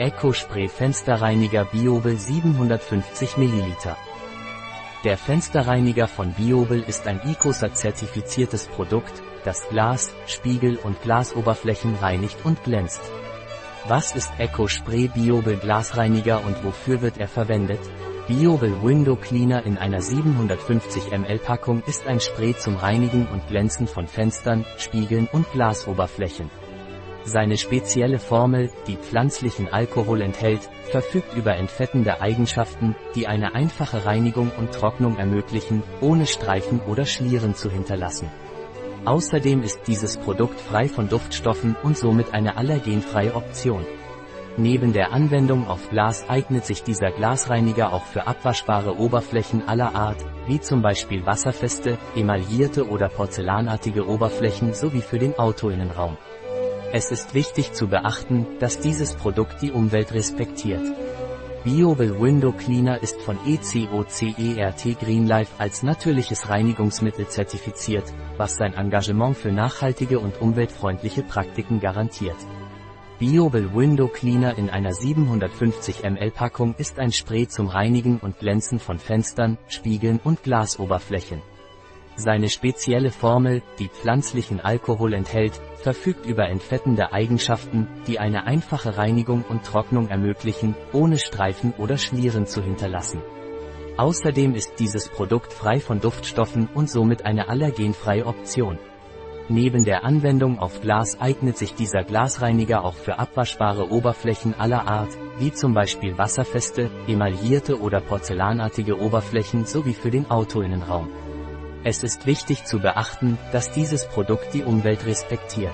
Eco Spray Fensterreiniger Biobel 750 ml. Der Fensterreiniger von Biobel ist ein ICOSA zertifiziertes Produkt, das Glas, Spiegel und Glasoberflächen reinigt und glänzt. Was ist Eco Spray Biobel Glasreiniger und wofür wird er verwendet? Biobel Window Cleaner in einer 750 ml Packung ist ein Spray zum Reinigen und Glänzen von Fenstern, Spiegeln und Glasoberflächen. Seine spezielle Formel, die pflanzlichen Alkohol enthält, verfügt über entfettende Eigenschaften, die eine einfache Reinigung und Trocknung ermöglichen, ohne Streifen oder Schlieren zu hinterlassen. Außerdem ist dieses Produkt frei von Duftstoffen und somit eine allergenfreie Option. Neben der Anwendung auf Glas eignet sich dieser Glasreiniger auch für abwaschbare Oberflächen aller Art, wie zum Beispiel wasserfeste, emaillierte oder porzellanartige Oberflächen sowie für den Autoinnenraum. Es ist wichtig zu beachten, dass dieses Produkt die Umwelt respektiert. Biobel Window Cleaner ist von ECOCERT Greenlife als natürliches Reinigungsmittel zertifiziert, was sein Engagement für nachhaltige und umweltfreundliche Praktiken garantiert. Biobel Window Cleaner in einer 750 ml Packung ist ein Spray zum Reinigen und Glänzen von Fenstern, Spiegeln und Glasoberflächen. Seine spezielle Formel, die pflanzlichen Alkohol enthält, verfügt über entfettende Eigenschaften, die eine einfache Reinigung und Trocknung ermöglichen, ohne Streifen oder Schlieren zu hinterlassen. Außerdem ist dieses Produkt frei von Duftstoffen und somit eine allergenfreie Option. Neben der Anwendung auf Glas eignet sich dieser Glasreiniger auch für abwaschbare Oberflächen aller Art, wie zum Beispiel wasserfeste, emaillierte oder porzellanartige Oberflächen sowie für den Autoinnenraum. Es ist wichtig zu beachten, dass dieses Produkt die Umwelt respektiert.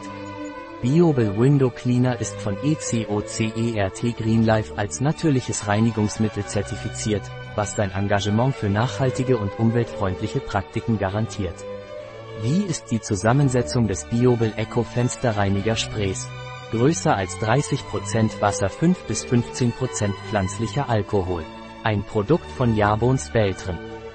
Biobel Window Cleaner ist von ECOCERT Greenlife als natürliches Reinigungsmittel zertifiziert, was dein Engagement für nachhaltige und umweltfreundliche Praktiken garantiert. Wie ist die Zusammensetzung des Biobel Eco Fensterreiniger Sprays? Größer als 30% Wasser 5 bis 15% pflanzlicher Alkohol. Ein Produkt von Jabons Beltren.